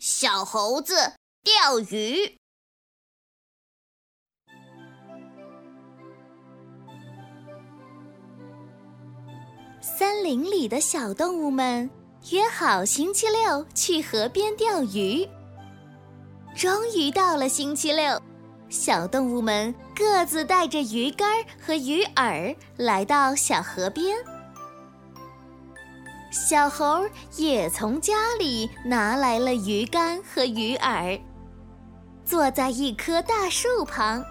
小猴子钓鱼。森林里的小动物们约好星期六去河边钓鱼。终于到了星期六，小动物们各自带着鱼竿和鱼饵来到小河边。小猴也从家里拿来了鱼竿和鱼饵，坐在一棵大树旁，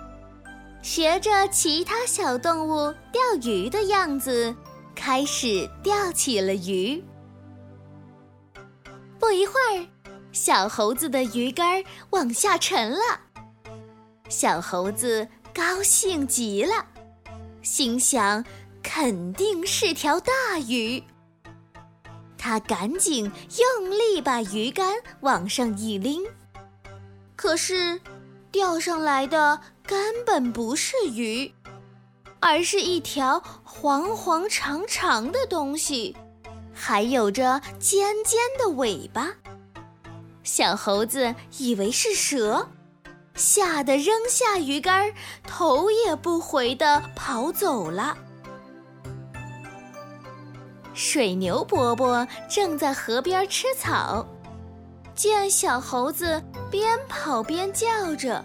学着其他小动物钓鱼的样子，开始钓起了鱼。不一会儿，小猴子的鱼竿往下沉了，小猴子高兴极了，心想：肯定是条大鱼。他赶紧用力把鱼竿往上一拎，可是钓上来的根本不是鱼，而是一条黄黄长长的东西，还有着尖尖的尾巴。小猴子以为是蛇，吓得扔下鱼竿，头也不回地跑走了。水牛伯伯正在河边吃草，见小猴子边跑边叫着：“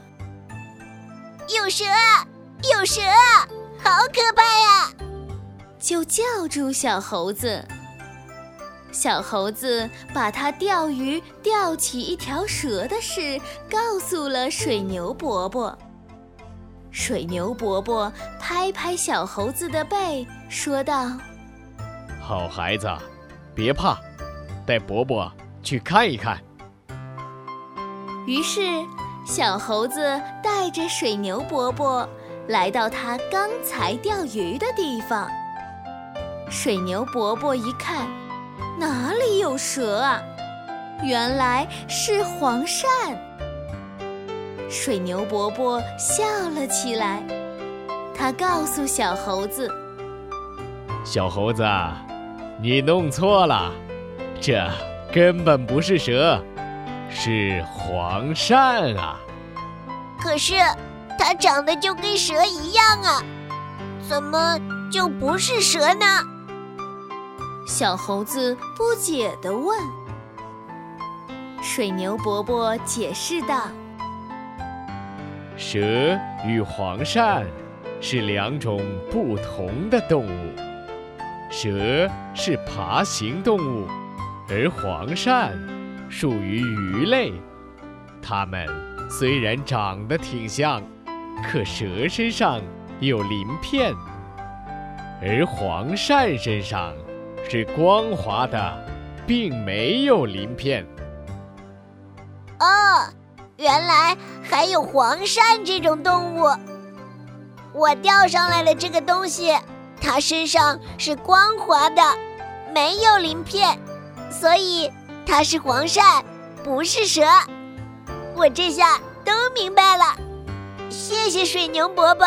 有蛇！有蛇！好可怕呀！”就叫住小猴子。小猴子把他钓鱼钓起一条蛇的事告诉了水牛伯伯。水牛伯伯拍拍小猴子的背，说道。好孩子，别怕，带伯伯去看一看。于是，小猴子带着水牛伯伯来到他刚才钓鱼的地方。水牛伯伯一看，哪里有蛇啊？原来是黄鳝。水牛伯伯笑了起来，他告诉小猴子：“小猴子。”你弄错了，这根本不是蛇，是黄鳝啊！可是它长得就跟蛇一样啊，怎么就不是蛇呢？小猴子不解地问。水牛伯伯解释道：“蛇与黄鳝是两种不同的动物。”蛇是爬行动物，而黄鳝属于鱼类。它们虽然长得挺像，可蛇身上有鳞片，而黄鳝身上是光滑的，并没有鳞片。哦，原来还有黄鳝这种动物！我钓上来了这个东西。它身上是光滑的，没有鳞片，所以它是黄鳝，不是蛇。我这下都明白了，谢谢水牛伯伯。